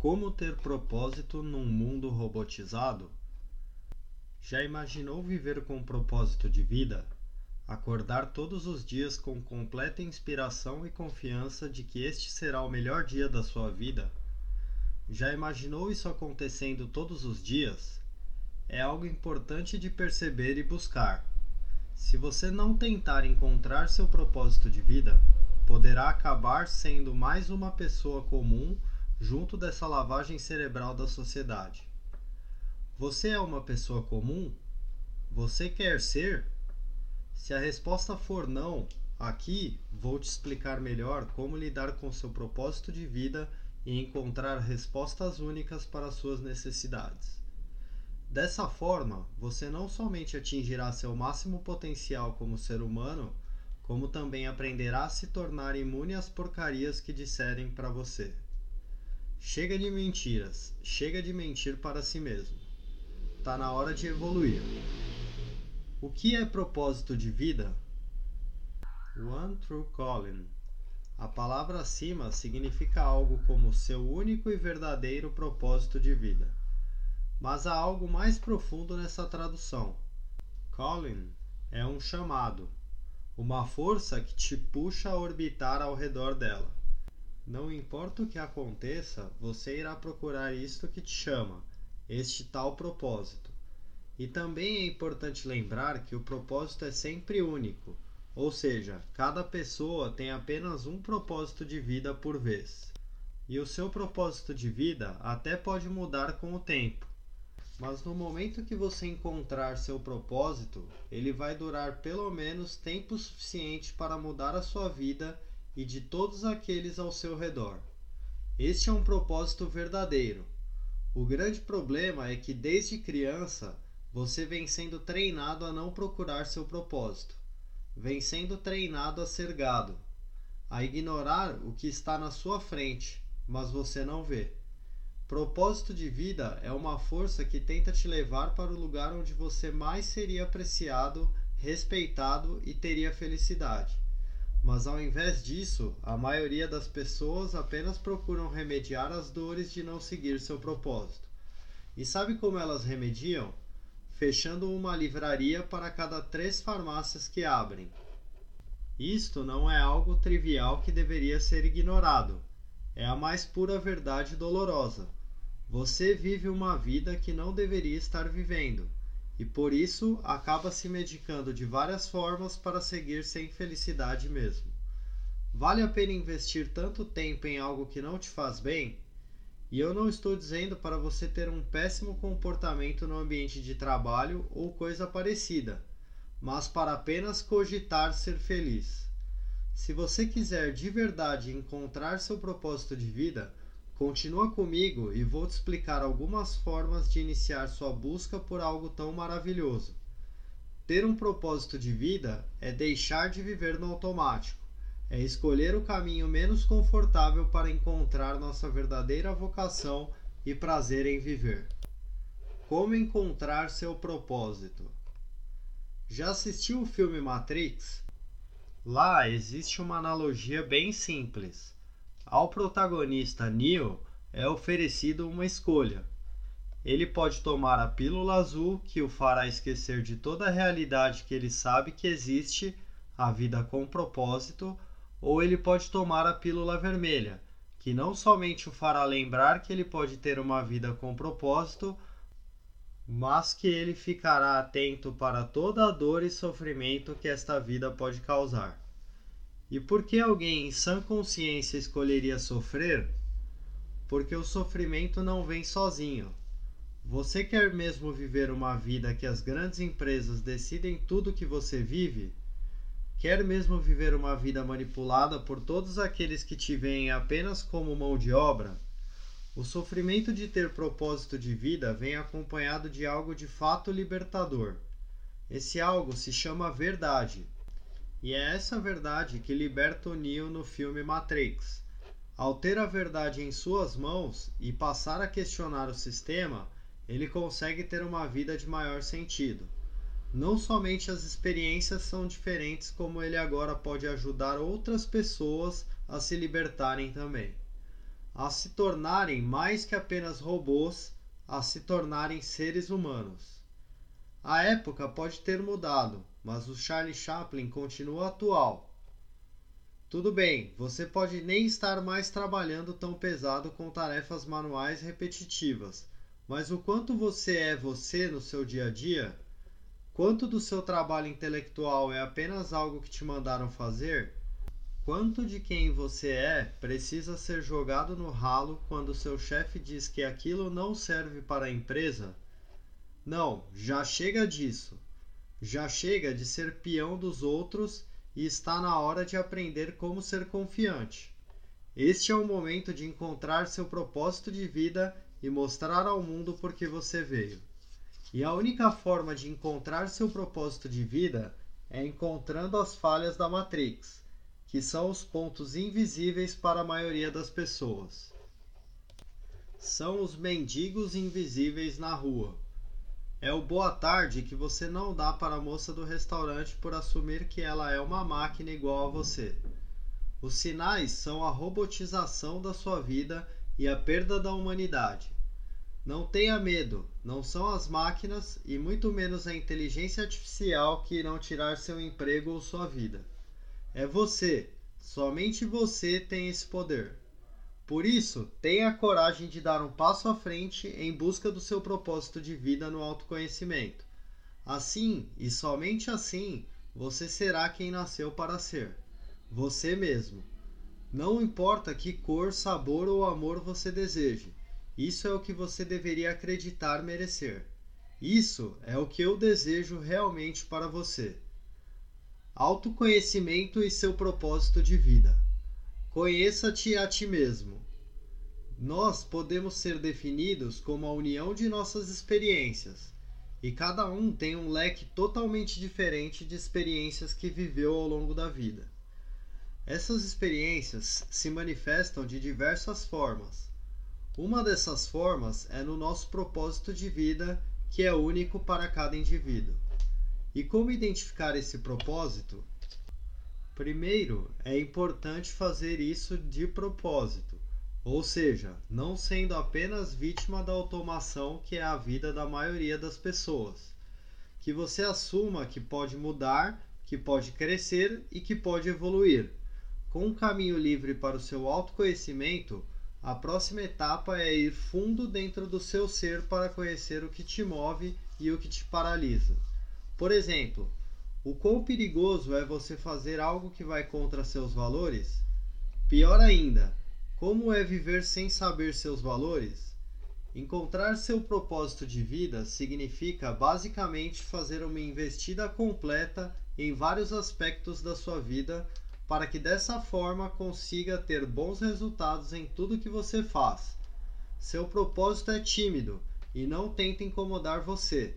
Como ter propósito num mundo robotizado? Já imaginou viver com um propósito de vida? Acordar todos os dias com completa inspiração e confiança de que este será o melhor dia da sua vida? Já imaginou isso acontecendo todos os dias? É algo importante de perceber e buscar. Se você não tentar encontrar seu propósito de vida, poderá acabar sendo mais uma pessoa comum junto dessa lavagem cerebral da sociedade. Você é uma pessoa comum? Você quer ser? Se a resposta for não, aqui vou te explicar melhor como lidar com seu propósito de vida e encontrar respostas únicas para suas necessidades. Dessa forma, você não somente atingirá seu máximo potencial como ser humano, como também aprenderá a se tornar imune às porcarias que disserem para você. Chega de mentiras, chega de mentir para si mesmo. Tá na hora de evoluir. O que é propósito de vida? One True Calling. A palavra acima significa algo como seu único e verdadeiro propósito de vida. Mas há algo mais profundo nessa tradução. Calling é um chamado, uma força que te puxa a orbitar ao redor dela. Não importa o que aconteça, você irá procurar isto que te chama, este tal propósito. E também é importante lembrar que o propósito é sempre único, ou seja, cada pessoa tem apenas um propósito de vida por vez. E o seu propósito de vida até pode mudar com o tempo, mas no momento que você encontrar seu propósito, ele vai durar pelo menos tempo suficiente para mudar a sua vida e de todos aqueles ao seu redor. Este é um propósito verdadeiro. O grande problema é que desde criança você vem sendo treinado a não procurar seu propósito, vem sendo treinado a ser gado, a ignorar o que está na sua frente, mas você não vê. Propósito de vida é uma força que tenta te levar para o lugar onde você mais seria apreciado, respeitado e teria felicidade. Mas ao invés disso, a maioria das pessoas apenas procuram remediar as dores de não seguir seu propósito. E sabe como elas remediam? Fechando uma livraria para cada três farmácias que abrem. Isto não é algo trivial que deveria ser ignorado. É a mais pura verdade dolorosa. Você vive uma vida que não deveria estar vivendo e por isso acaba se medicando de várias formas para seguir sem felicidade mesmo. Vale a pena investir tanto tempo em algo que não te faz bem? E eu não estou dizendo para você ter um péssimo comportamento no ambiente de trabalho ou coisa parecida, mas para apenas cogitar ser feliz. Se você quiser de verdade encontrar seu propósito de vida, Continua comigo e vou te explicar algumas formas de iniciar sua busca por algo tão maravilhoso. Ter um propósito de vida é deixar de viver no automático, é escolher o caminho menos confortável para encontrar nossa verdadeira vocação e prazer em viver. Como encontrar seu propósito? Já assistiu o filme Matrix? Lá existe uma analogia bem simples. Ao protagonista Neo é oferecido uma escolha. Ele pode tomar a pílula azul, que o fará esquecer de toda a realidade que ele sabe que existe, a vida com propósito, ou ele pode tomar a pílula vermelha, que não somente o fará lembrar que ele pode ter uma vida com propósito, mas que ele ficará atento para toda a dor e sofrimento que esta vida pode causar. E por que alguém em sã consciência escolheria sofrer? Porque o sofrimento não vem sozinho. Você quer mesmo viver uma vida que as grandes empresas decidem tudo que você vive? Quer mesmo viver uma vida manipulada por todos aqueles que te veem apenas como mão de obra? O sofrimento de ter propósito de vida vem acompanhado de algo de fato libertador. Esse algo se chama verdade. E é essa verdade que liberta o Neo no filme Matrix. Ao ter a verdade em suas mãos e passar a questionar o sistema, ele consegue ter uma vida de maior sentido. Não somente as experiências são diferentes, como ele agora pode ajudar outras pessoas a se libertarem também. a se tornarem mais que apenas robôs, a se tornarem seres humanos. A época pode ter mudado, mas o Charlie Chaplin continua atual. Tudo bem, você pode nem estar mais trabalhando tão pesado com tarefas manuais repetitivas, mas o quanto você é você no seu dia a dia, quanto do seu trabalho intelectual é apenas algo que te mandaram fazer, quanto de quem você é precisa ser jogado no ralo quando seu chefe diz que aquilo não serve para a empresa? Não, já chega disso. Já chega de ser peão dos outros e está na hora de aprender como ser confiante. Este é o momento de encontrar seu propósito de vida e mostrar ao mundo por que você veio. E a única forma de encontrar seu propósito de vida é encontrando as falhas da Matrix, que são os pontos invisíveis para a maioria das pessoas. São os mendigos invisíveis na rua é o boa tarde que você não dá para a moça do restaurante por assumir que ela é uma máquina igual a você. Os sinais são a robotização da sua vida e a perda da humanidade. Não tenha medo, não são as máquinas e muito menos a inteligência artificial que irão tirar seu emprego ou sua vida. É você, somente você tem esse poder. Por isso, tenha a coragem de dar um passo à frente em busca do seu propósito de vida no autoconhecimento. Assim, e somente assim, você será quem nasceu para ser. Você mesmo. Não importa que cor, sabor ou amor você deseje. Isso é o que você deveria acreditar merecer. Isso é o que eu desejo realmente para você. Autoconhecimento e seu propósito de vida. Conheça-te a ti mesmo. Nós podemos ser definidos como a união de nossas experiências, e cada um tem um leque totalmente diferente de experiências que viveu ao longo da vida. Essas experiências se manifestam de diversas formas. Uma dessas formas é no nosso propósito de vida, que é único para cada indivíduo. E como identificar esse propósito? Primeiro, é importante fazer isso de propósito, ou seja, não sendo apenas vítima da automação que é a vida da maioria das pessoas. Que você assuma que pode mudar, que pode crescer e que pode evoluir. Com um caminho livre para o seu autoconhecimento, a próxima etapa é ir fundo dentro do seu ser para conhecer o que te move e o que te paralisa. Por exemplo, o quão perigoso é você fazer algo que vai contra seus valores? Pior ainda, como é viver sem saber seus valores? Encontrar seu propósito de vida significa basicamente fazer uma investida completa em vários aspectos da sua vida para que dessa forma consiga ter bons resultados em tudo que você faz. Seu propósito é tímido e não tenta incomodar você.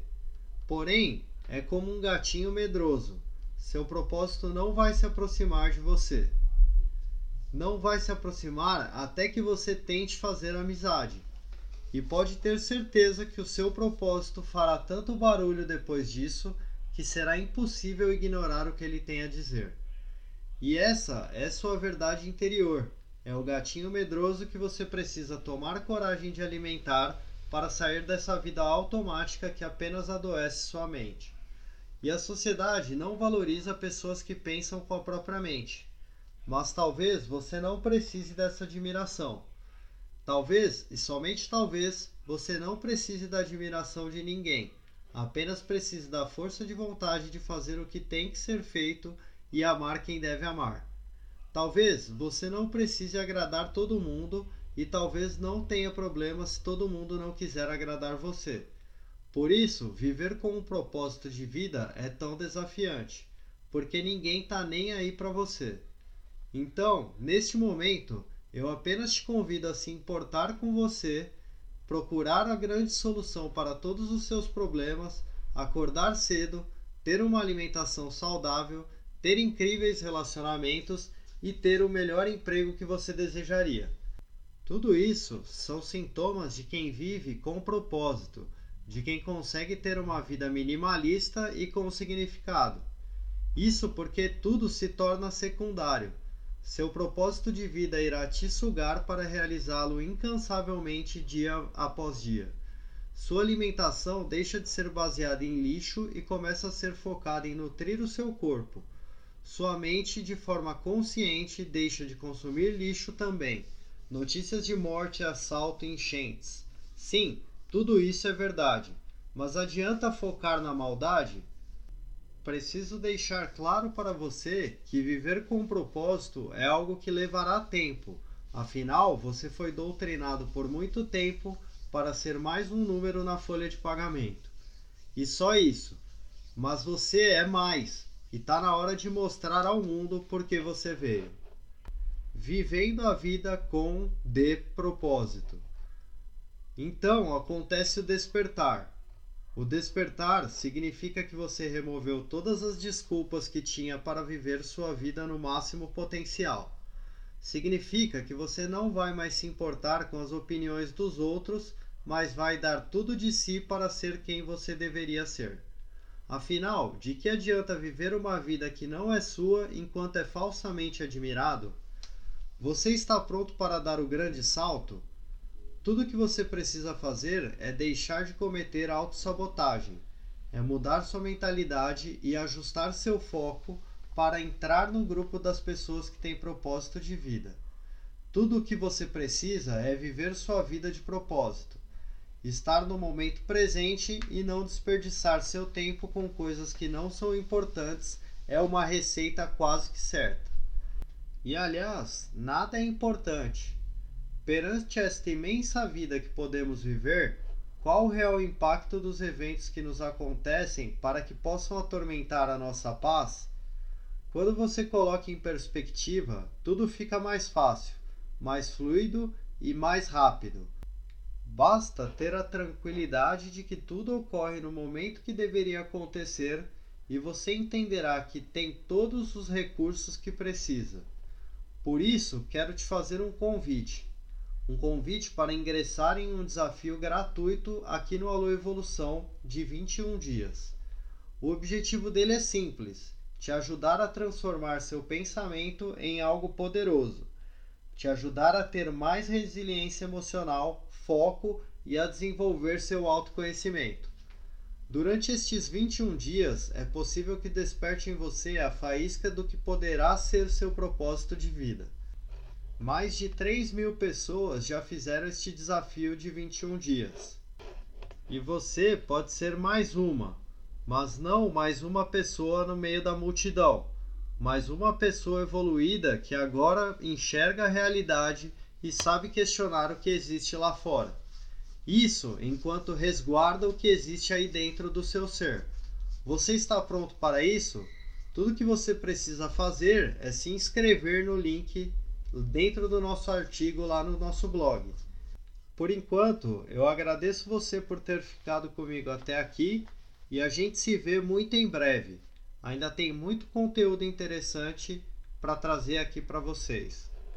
Porém, é como um gatinho medroso. Seu propósito não vai se aproximar de você. Não vai se aproximar até que você tente fazer amizade. E pode ter certeza que o seu propósito fará tanto barulho depois disso que será impossível ignorar o que ele tem a dizer. E essa é sua verdade interior. É o gatinho medroso que você precisa tomar coragem de alimentar para sair dessa vida automática que apenas adoece sua mente. E a sociedade não valoriza pessoas que pensam com a própria mente. Mas talvez você não precise dessa admiração. Talvez, e somente talvez, você não precise da admiração de ninguém. Apenas precise da força de vontade de fazer o que tem que ser feito e amar quem deve amar. Talvez você não precise agradar todo mundo e talvez não tenha problema se todo mundo não quiser agradar você. Por isso, viver com um propósito de vida é tão desafiante, porque ninguém está nem aí para você. Então, neste momento, eu apenas te convido a se importar com você, procurar a grande solução para todos os seus problemas, acordar cedo, ter uma alimentação saudável, ter incríveis relacionamentos e ter o melhor emprego que você desejaria. Tudo isso são sintomas de quem vive com propósito de quem consegue ter uma vida minimalista e com significado. Isso porque tudo se torna secundário. seu propósito de vida irá te sugar para realizá-lo incansavelmente dia após dia. Sua alimentação deixa de ser baseada em lixo e começa a ser focada em nutrir o seu corpo. Sua mente, de forma consciente, deixa de consumir lixo também. Notícias de morte, assalto e enchentes. Sim, tudo isso é verdade. Mas adianta focar na maldade? preciso deixar claro para você que viver com um propósito é algo que levará tempo. Afinal, você foi doutrinado por muito tempo para ser mais um número na folha de pagamento. E só isso. Mas você é mais e está na hora de mostrar ao mundo por que você veio. Vivendo a vida com de propósito. Então acontece o despertar o despertar significa que você removeu todas as desculpas que tinha para viver sua vida no máximo potencial. Significa que você não vai mais se importar com as opiniões dos outros, mas vai dar tudo de si para ser quem você deveria ser. Afinal, de que adianta viver uma vida que não é sua enquanto é falsamente admirado? Você está pronto para dar o grande salto? Tudo que você precisa fazer é deixar de cometer autossabotagem, é mudar sua mentalidade e ajustar seu foco para entrar no grupo das pessoas que têm propósito de vida. Tudo o que você precisa é viver sua vida de propósito, estar no momento presente e não desperdiçar seu tempo com coisas que não são importantes é uma receita quase que certa. E aliás, nada é importante. Perante esta imensa vida que podemos viver, qual o real impacto dos eventos que nos acontecem para que possam atormentar a nossa paz? Quando você coloca em perspectiva, tudo fica mais fácil, mais fluido e mais rápido. Basta ter a tranquilidade de que tudo ocorre no momento que deveria acontecer e você entenderá que tem todos os recursos que precisa. Por isso, quero te fazer um convite um convite para ingressar em um desafio gratuito aqui no Alô Evolução de 21 dias. O objetivo dele é simples: te ajudar a transformar seu pensamento em algo poderoso, te ajudar a ter mais resiliência emocional, foco e a desenvolver seu autoconhecimento. Durante estes 21 dias, é possível que desperte em você a faísca do que poderá ser seu propósito de vida. Mais de 3 mil pessoas já fizeram este desafio de 21 dias. E você pode ser mais uma, mas não mais uma pessoa no meio da multidão, mas uma pessoa evoluída que agora enxerga a realidade e sabe questionar o que existe lá fora. Isso enquanto resguarda o que existe aí dentro do seu ser. Você está pronto para isso? Tudo que você precisa fazer é se inscrever no link dentro do nosso artigo lá no nosso blog. Por enquanto, eu agradeço você por ter ficado comigo até aqui e a gente se vê muito em breve. Ainda tem muito conteúdo interessante para trazer aqui para vocês.